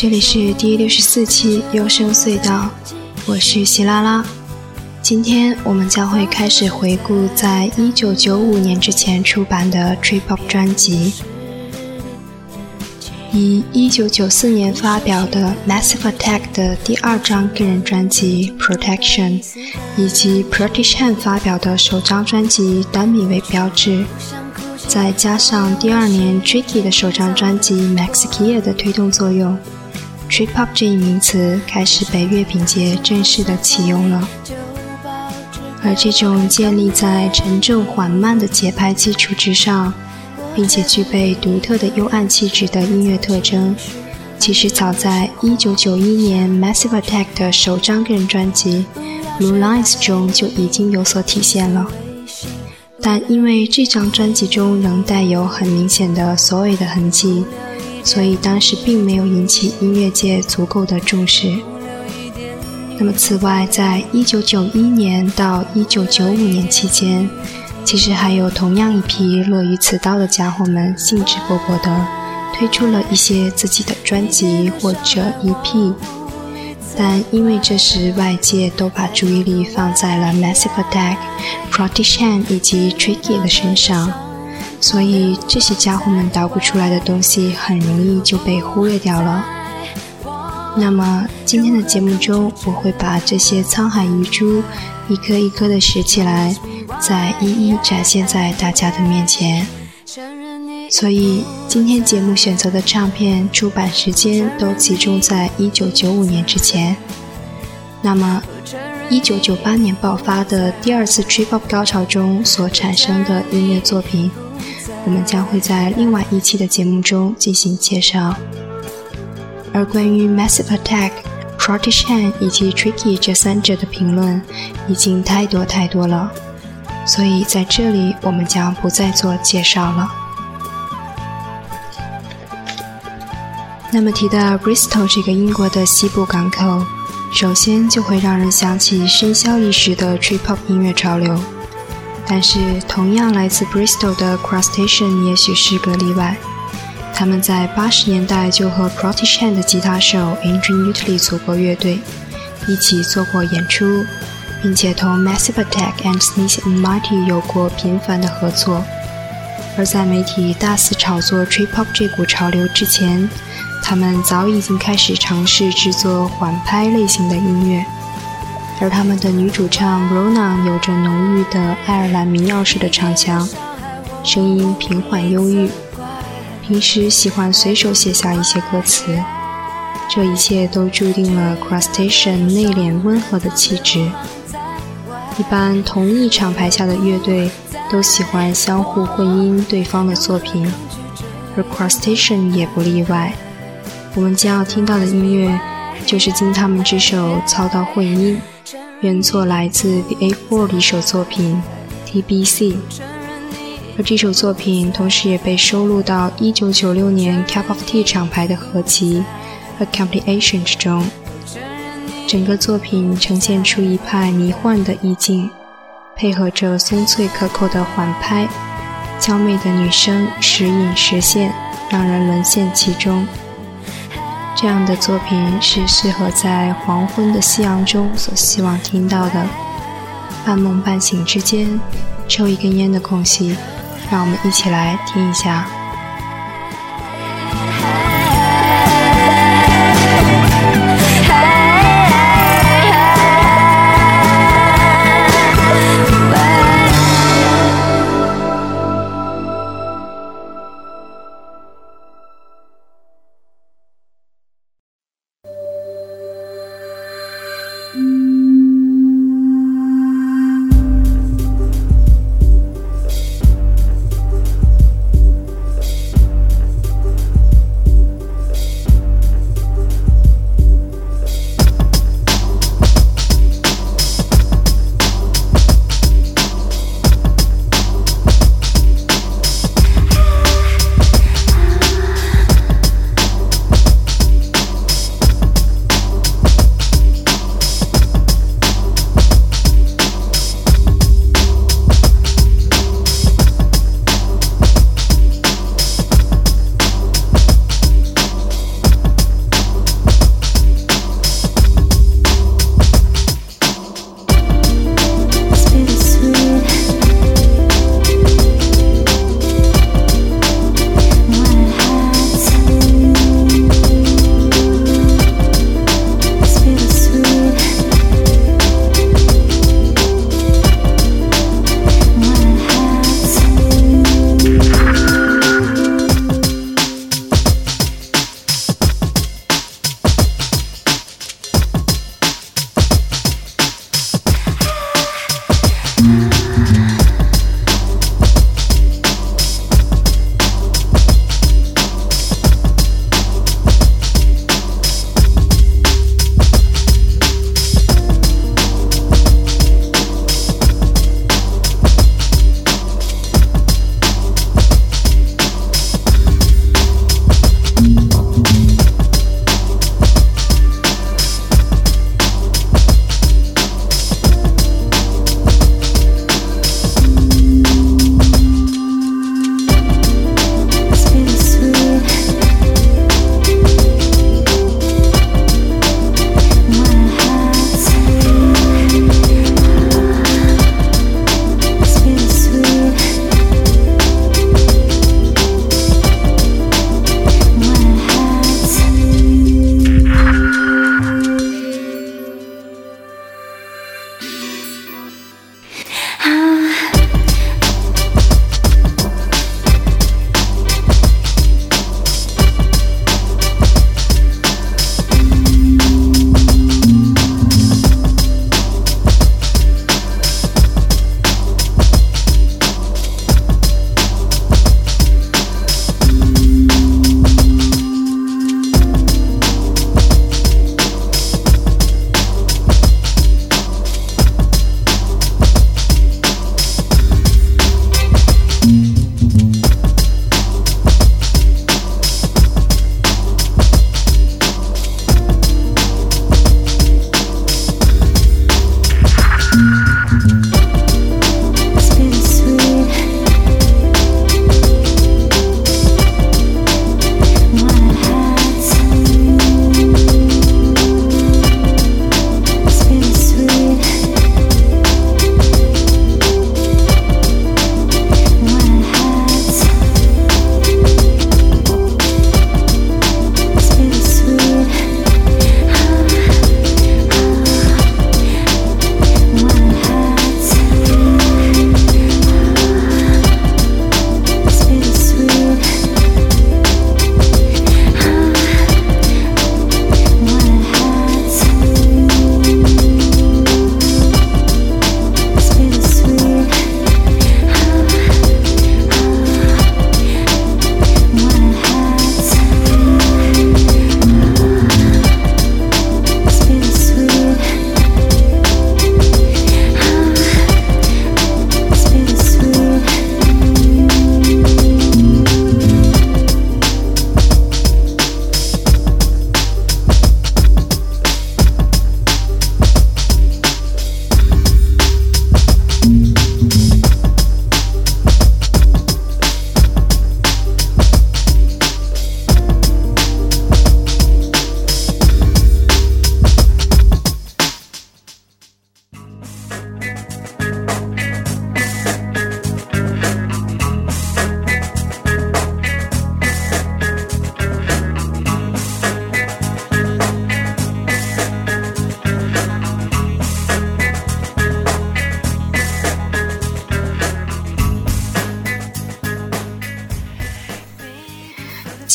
这里是第六十四期优声隧道，我是希拉拉。今天我们将会开始回顾在一九九五年之前出版的 Trip Hop 专辑。以一九九四年发表的 Massive Attack 的第二张个人专辑 Protection，以及 Protection 发表的首张专辑 Dummy 为标志，再加上第二年 Tricky 的首张专辑 Maxikia 的推动作用，Trip Hop 这一名词开始被乐评界正式的启用了。而这种建立在沉重缓慢的节拍基础之上。并且具备独特的幽暗气质的音乐特征，其实早在1991年 Massive Attack 的首张个人专辑《Blue Lines》中就已经有所体现了。但因为这张专辑中仍带有很明显的所谓的痕迹，所以当时并没有引起音乐界足够的重视。那么，此外，在1991年到1995年期间，其实还有同样一批乐于此道的家伙们，兴致勃勃地推出了一些自己的专辑或者 EP，但因为这时外界都把注意力放在了 Massive Attack、Protection 以及 Tricky 的身上，所以这些家伙们捣鼓出来的东西很容易就被忽略掉了。那么今天的节目中，我会把这些沧海遗珠一颗一颗的拾起来。再一一展现在大家的面前。所以今天节目选择的唱片出版时间都集中在一九九五年之前。那么，一九九八年爆发的第二次 Trip Hop 高潮中所产生的音乐作品，我们将会在另外一期的节目中进行介绍。而关于 Massive Attack、Protection 以及 Tricky 这三者的评论，已经太多太多了。所以在这里，我们将不再做介绍了。那么提到 Bristol 这个英国的西部港口，首先就会让人想起喧嚣一时的 Trip Hop 音乐潮流。但是，同样来自 Bristol 的 Crustation 也许是个例外。他们在八十年代就和 Protection 的吉他手 Andrew Utley 组过乐队，一起做过演出。并且同 Massive Attack and Sneaky and Mighty 有过频繁的合作。而在媒体大肆炒作 Trip Hop 这股潮流之前，他们早已经开始尝试制作缓拍类型的音乐。而他们的女主唱 Brona 有着浓郁的爱尔兰民谣式的唱腔，声音平缓忧郁，平时喜欢随手写下一些歌词。这一切都注定了 Crustation 内敛温和的气质。一般同一厂牌下的乐队都喜欢相互混音对方的作品，而 Crustation 也不例外。我们将要听到的音乐就是经他们之手操刀混音，原作来自 The A4 的一首作品 TBC，而这首作品同时也被收录到1996年 Cup of Tea 厂牌的合集 A Compilation 之中。整个作品呈现出一派迷幻的意境，配合着松脆可口的缓拍，娇媚的女声时隐时现，让人沦陷其中。这样的作品是适合在黄昏的夕阳中所希望听到的。半梦半醒之间，抽一根烟的空隙，让我们一起来听一下。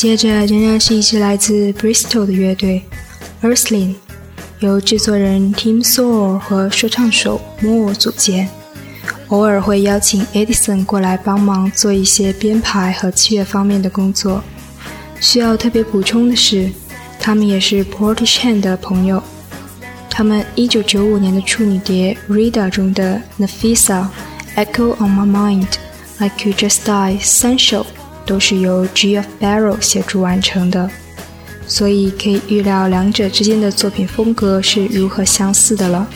接着仍然是一支来自 Bristol 的乐队 Earthling，由制作人 Tim Saul 和说唱手 Moore 组建，偶尔会邀请 Edison 过来帮忙做一些编排和器乐方面的工作。需要特别补充的是，他们也是 Portishead 的朋友。他们1995年的处女碟《Rida》中的《Nafisa》、《Echo on My Mind》、《Like You Just Die》三首都是由 G. F. Barrow 协助完成的，所以可以预料两者之间的作品风格是如何相似的了。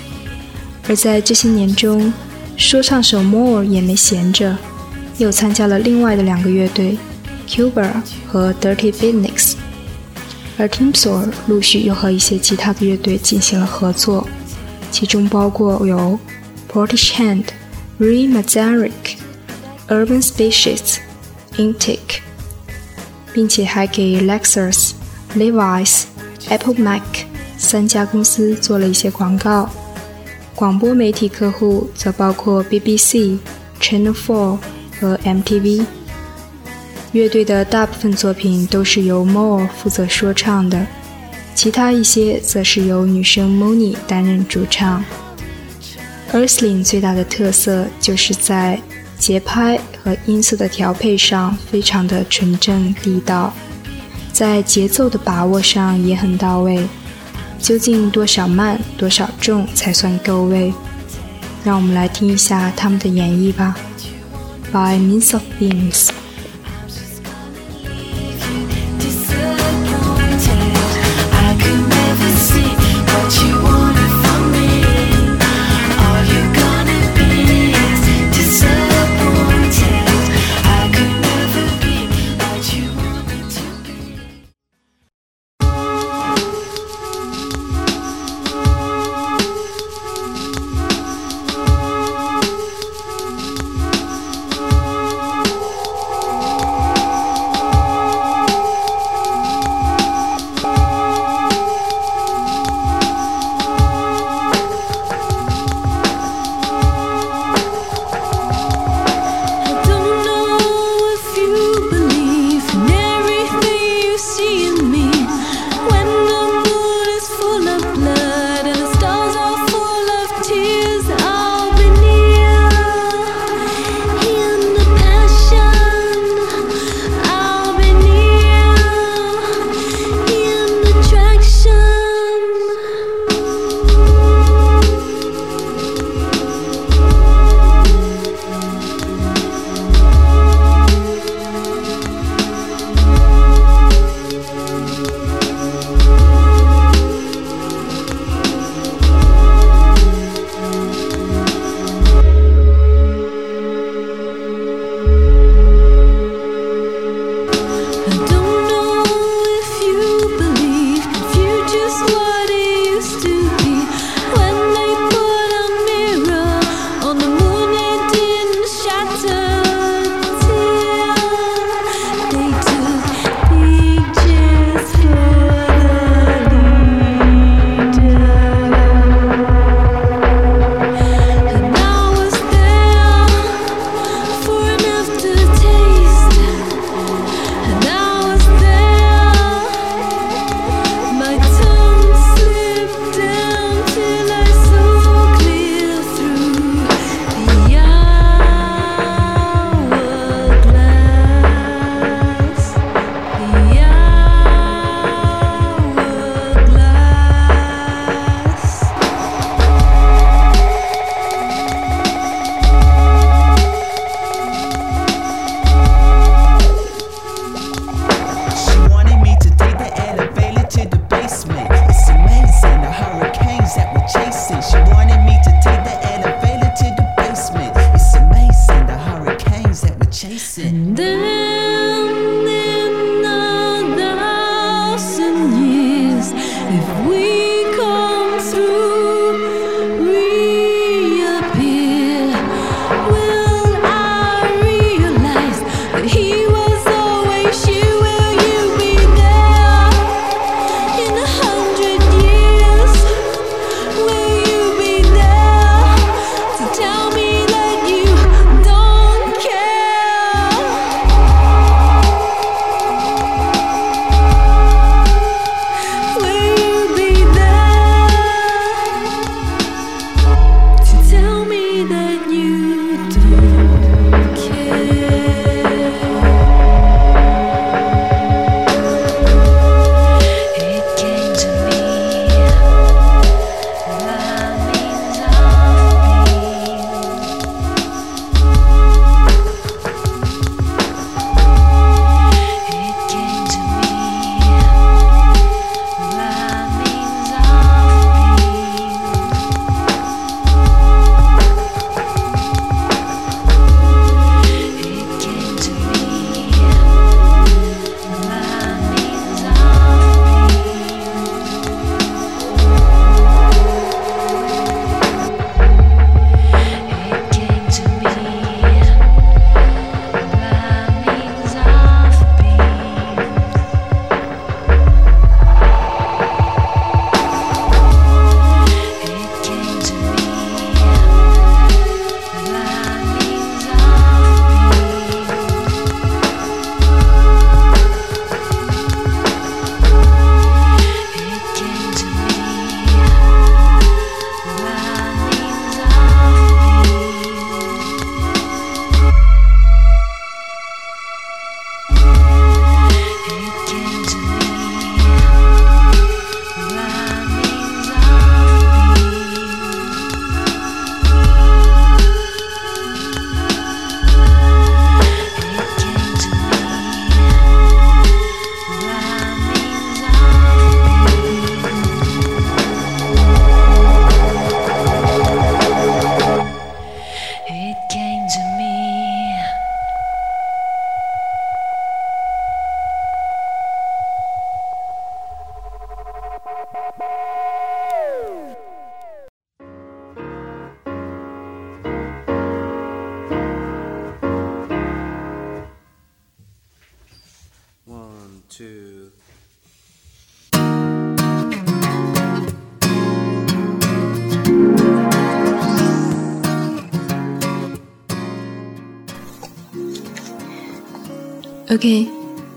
而在这些年中，说唱手 Moore 也没闲着，又参加了另外的两个乐队 Cuba 和 Dirty Business。而 Tim Saul 陆续又和一些其他的乐队进行了合作，其中包括有 Portishead、Re Mazarik、Urban Species、Intake，并且还给 Lexus、Levi's、Apple Mac 三家公司做了一些广告。广播媒体客户则包括 BBC、Channel Four 和 MTV。乐队的大部分作品都是由 Moore 负责说唱的，其他一些则是由女生 Moni 担任主唱。Earthling 最大的特色就是在节拍和音色的调配上非常的纯正地道，在节奏的把握上也很到位。究竟多少慢多少重才算够位？让我们来听一下他们的演绎吧。By means of beings。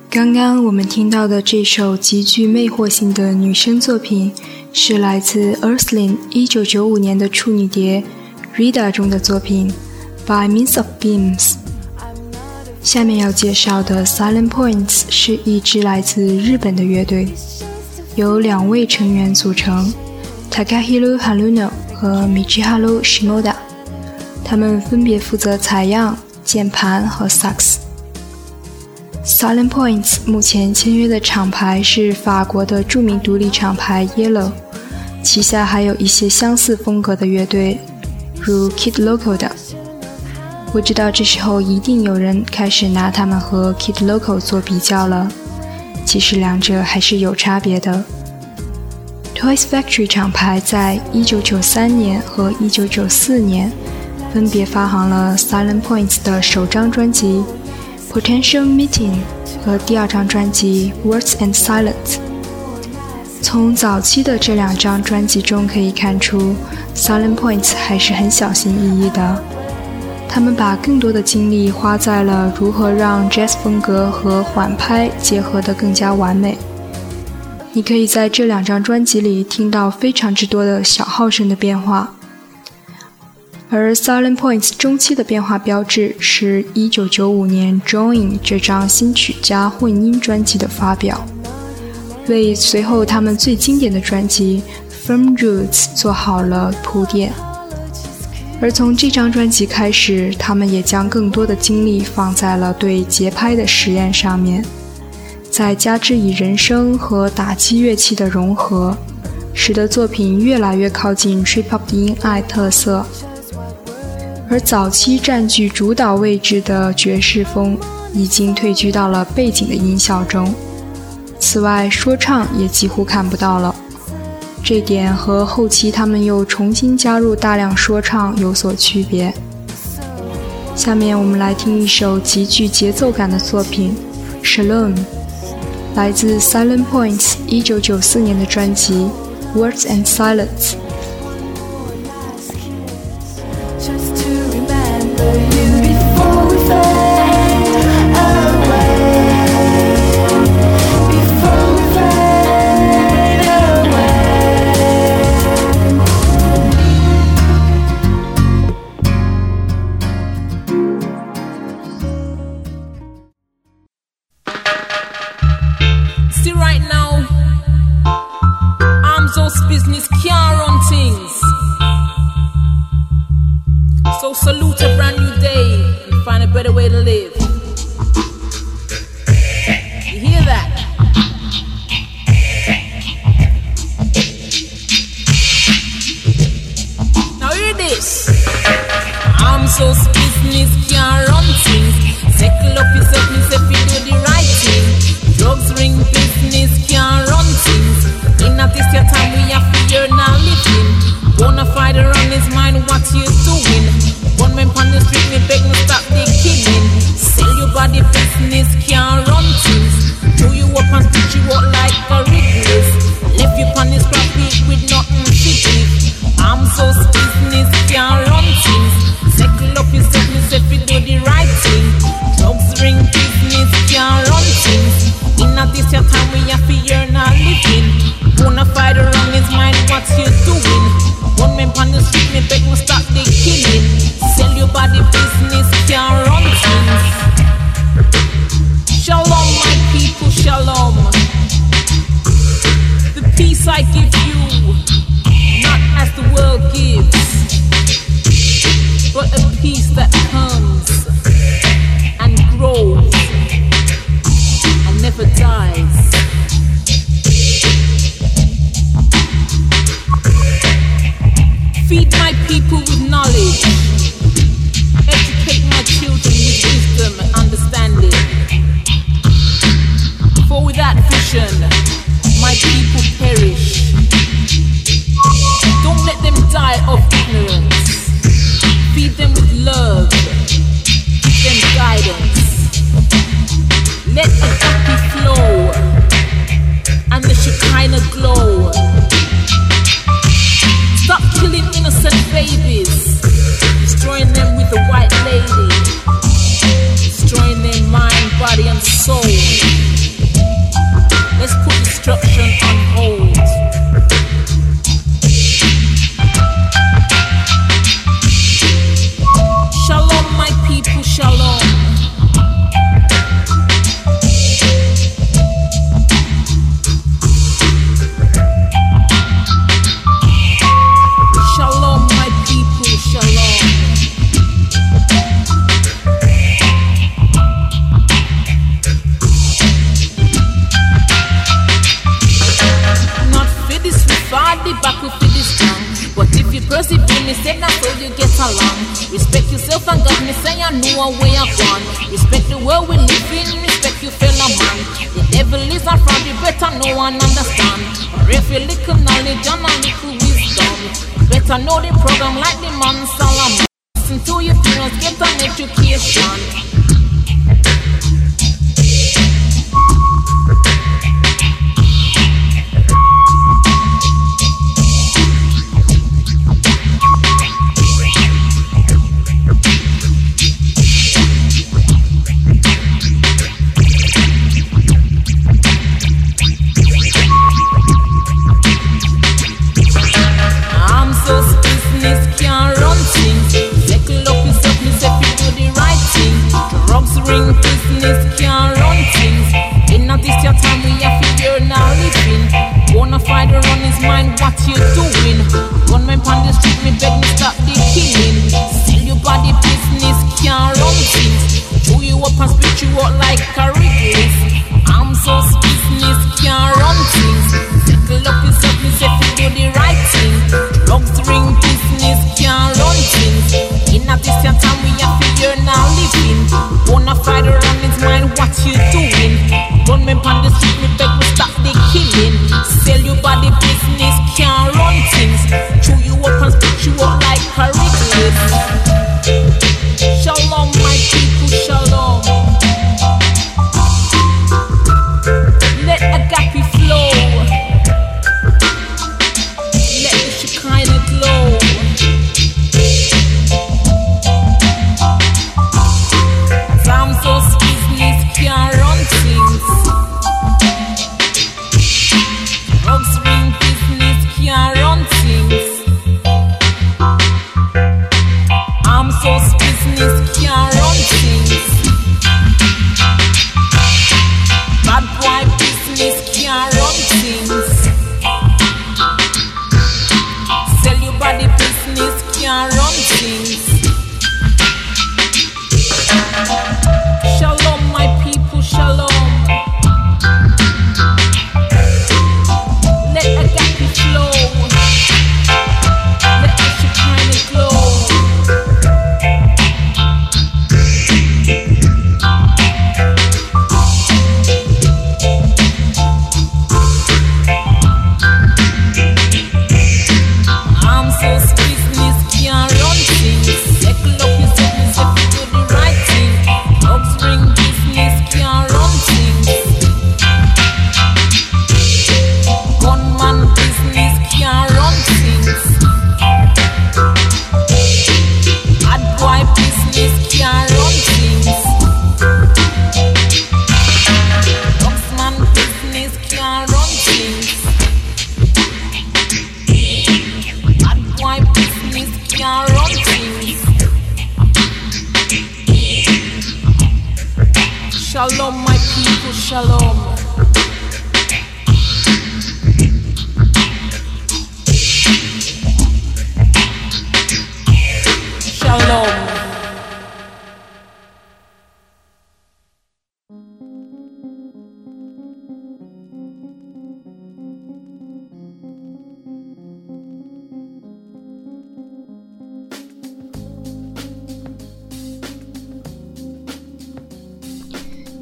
刚刚我们听到的这首极具魅惑性的女声作品，是来自 Earthling 1995年的处女碟《Rida》中的作品《By Means of Beams》。下面要介绍的 Silent Points 是一支来自日本的乐队，由两位成员组成，Takahiro Haruno 和 Michiharu Shimoda，他们分别负责采样、键盘和萨克斯。Silent Points 目前签约的厂牌是法国的著名独立厂牌 Yellow，旗下还有一些相似风格的乐队，如 Kid Loco 的。我知道这时候一定有人开始拿他们和 Kid Loco 做比较了，其实两者还是有差别的。Toys Factory 厂牌在1993年和1994年分别发行了 Silent Points 的首张专辑。Potential Meeting 和第二张专辑 Words and Silence。从早期的这两张专辑中可以看出，Silent Points 还是很小心翼翼的。他们把更多的精力花在了如何让 Jazz 风格和缓拍结合得更加完美。你可以在这两张专辑里听到非常之多的小号声的变化。而 Silent Points 中期的变化标志是1995年《Join》这张新曲加混音专辑的发表，为随后他们最经典的专辑《Firm Roots》做好了铺垫。而从这张专辑开始，他们也将更多的精力放在了对节拍的实验上面，再加之以人声和打击乐器的融合，使得作品越来越靠近 Trip Hop 的音爱特色。而早期占据主导位置的爵士风已经退居到了背景的音效中，此外说唱也几乎看不到了。这点和后期他们又重新加入大量说唱有所区别。下面我们来听一首极具节奏感的作品《Shalom》，来自 Silent Points 1994年的专辑《Words and Silence》。Let the He's the along. Respect yourself and God, me say I know a way I gone. Respect the world we live in, respect your fellow man. The devil is a fraud, you better know and understand. Or if you little knowledge and a little wisdom, better know the program like the man Solomon. Listen to your parents, get an education. What you doing? Gunmen on the street, me beg me stop the killing. Sell your body business can't run things. Chew you up and spit you out like a Wrigley's. I'm so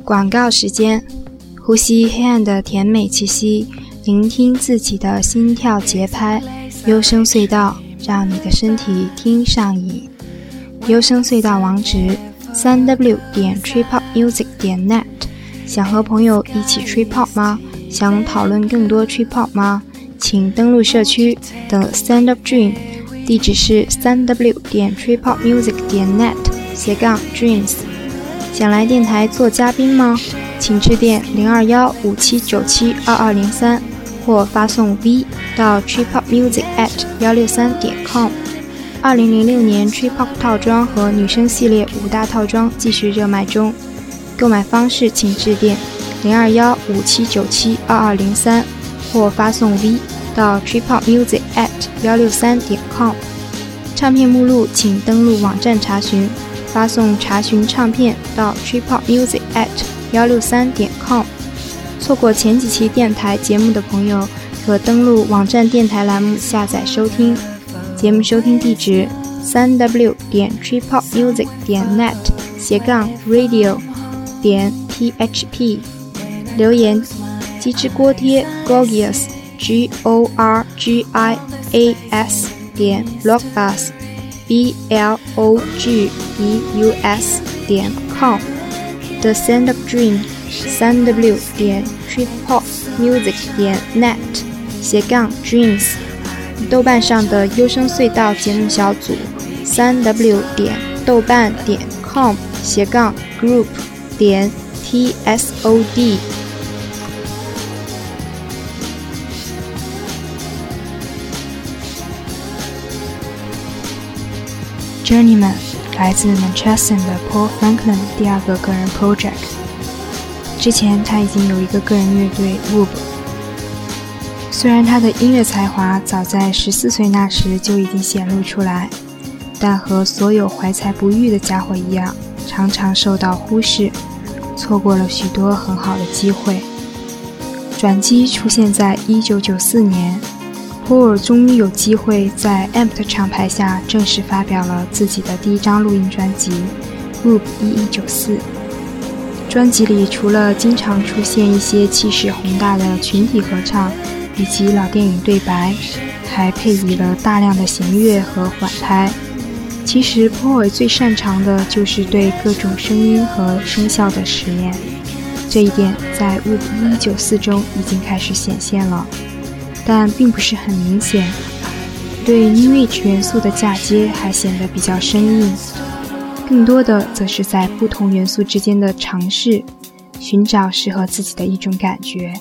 广告时间，呼吸黑暗的甜美气息，聆听自己的心跳节拍。优声隧道，让你的身体听上瘾。优声隧道网址：三 w 点 tripopmusic 点 net。想和朋友一起吹泡吗？想讨论更多吹泡吗？请登录社区的 Stand Up Dream 地址是三 w 点 tripopmusic 点 net 斜杠 dreams。想来电台做嘉宾吗？请致电零二幺五七九七二二零三，或发送 V 到 tripopmusic at 幺六三点 com。二零零六年 tripop 套装和女生系列五大套装继续热卖中，购买方式请致电零二幺五七九七二二零三，或发送 V 到 tripopmusic at 幺六三点 com。唱片目录请登录网站查询，发送查询唱片到 tripopmusic at 幺六三点 com。错过前几期电台节目的朋友，可登录网站电台栏目下载收听。节目收听地址：三 w 点 tripopmusic 点 net 斜杠 radio 点 php。留言：鸡汁锅贴 gorgias g o r g i a s 点 blogbus b l o g e u s 点 com。The Sound of Dream 三 w 点 tripopmusic 点 net 斜杠 dreams。豆瓣上的优声隧道节目小组，三 w 点豆瓣点 com 斜杠 group 点 t s o d。Journeyman 来自 Manchester 的 Paul Franklin 第二个个人 project。之前他已经有一个个人乐队 Whoop。虽然他的音乐才华早在十四岁那时就已经显露出来，但和所有怀才不遇的家伙一样，常常受到忽视，错过了许多很好的机会。转机出现在一九九四年，普尔终于有机会在 Amp 的厂牌下正式发表了自己的第一张录音专辑《Group 一一九四》。专辑里除了经常出现一些气势宏大的群体合唱。以及老电影对白，还配以了大量的弦乐和缓拍。其实 Paul 最擅长的就是对各种声音和声效的实验，这一点在《Whoop 1994》中已经开始显现了，但并不是很明显。对 New Age 元素的嫁接还显得比较生硬，更多的则是在不同元素之间的尝试，寻找适合自己的一种感觉。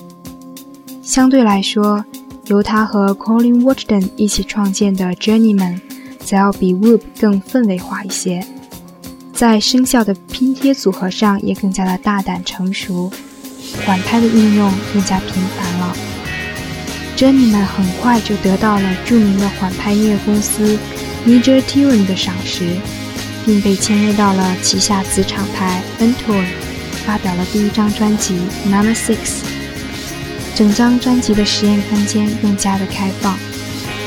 相对来说，由他和 Colin Watchden 一起创建的 Journeyman，则要比 Whoop 更氛围化一些，在声效的拼贴组合上也更加的大胆成熟，缓拍的运用更加频繁了。Jennymen 很快就得到了著名的缓拍音乐公司 Major t u n 的赏识，并被签约到了旗下子厂牌 Entour，发表了第一张专辑 Number Six。整张专辑的实验空间更加的开放，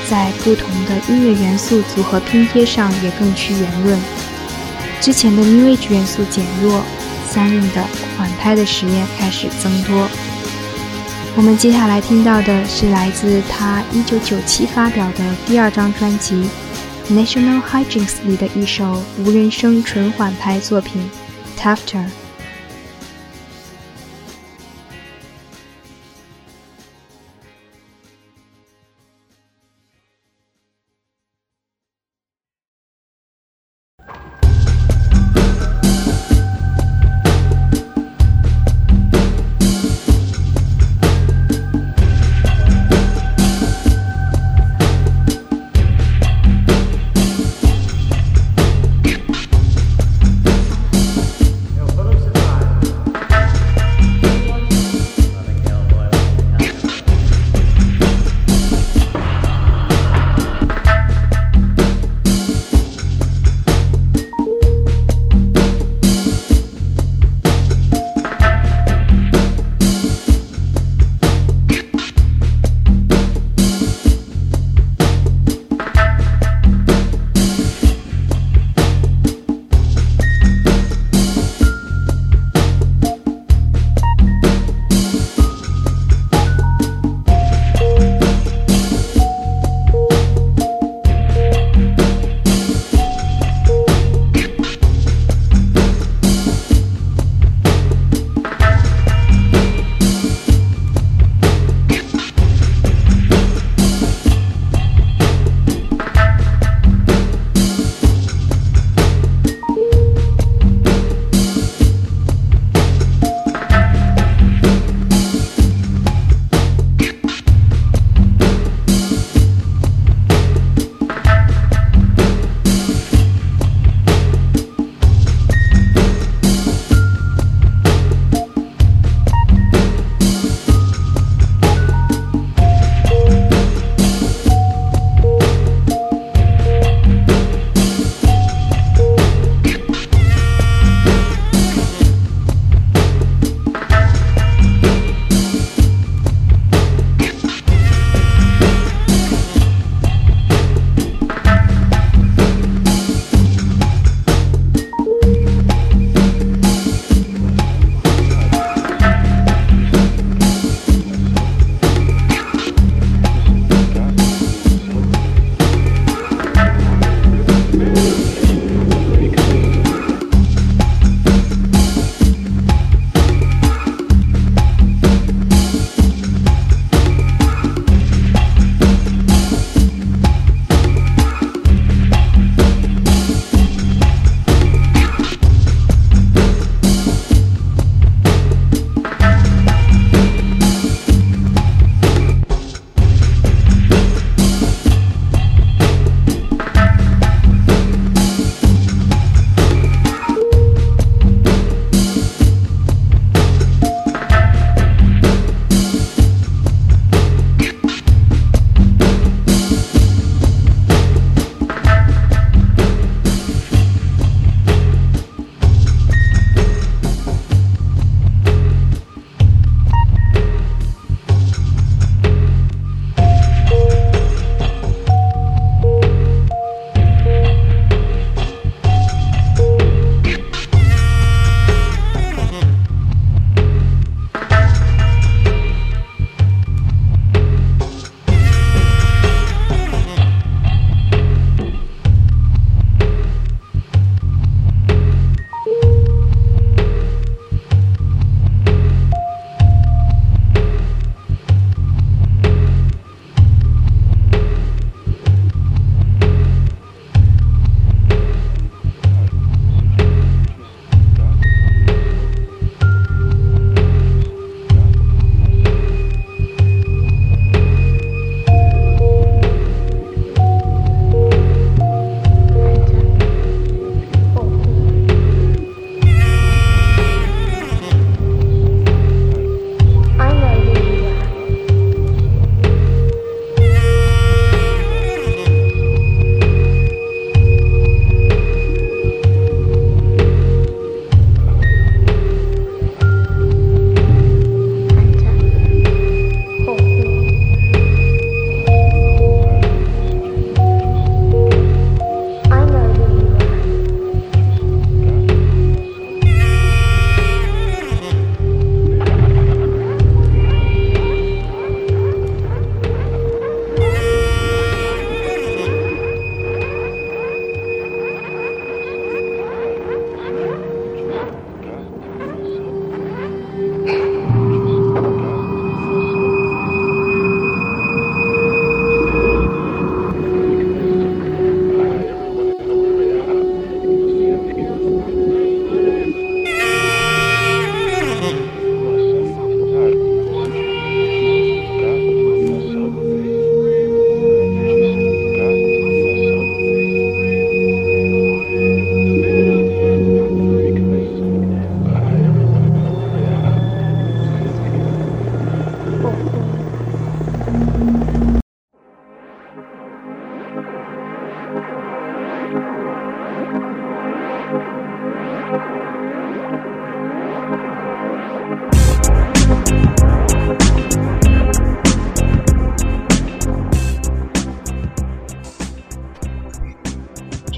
在不同的音乐元素组合拼贴上也更趋圆润。之前的 New Age 元素减弱，相应的缓拍的实验开始增多。我们接下来听到的是来自他一九九七发表的第二张专辑《National Hijinks》里的一首无人声纯缓拍作品《Tafter》。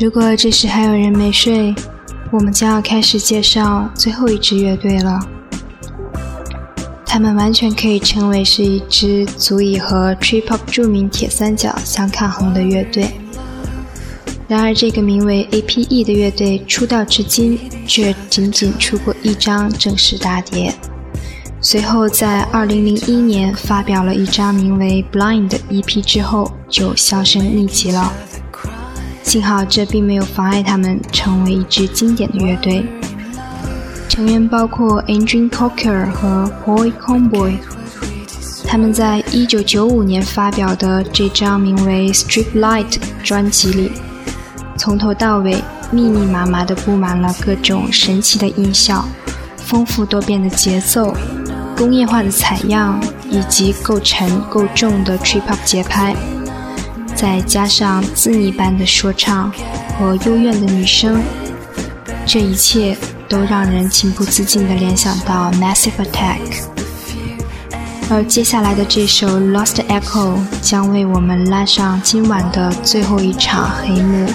如果这时还有人没睡，我们将要开始介绍最后一支乐队了。他们完全可以称为是一支足以和 Trip Hop 著名铁三角相抗衡的乐队。然而，这个名为 A.P.E 的乐队出道至今却仅仅出过一张正式大碟，随后在2001年发表了一张名为 Blind 的 EP 之后就销声匿迹了。幸好这并没有妨碍他们成为一支经典的乐队。成员包括 Andrew Cocker 和 Boy Comboy。他们在1995年发表的这张名为《Strip Light》专辑里，从头到尾密密麻麻地布满了各种神奇的音效、丰富多变的节奏、工业化的采样以及够沉够重的 Trip Hop 节拍，再加上自拟般的说唱和幽怨的女声，这一切。都让人情不自禁地联想到 Massive Attack，而接下来的这首 Lost Echo 将为我们拉上今晚的最后一场黑幕。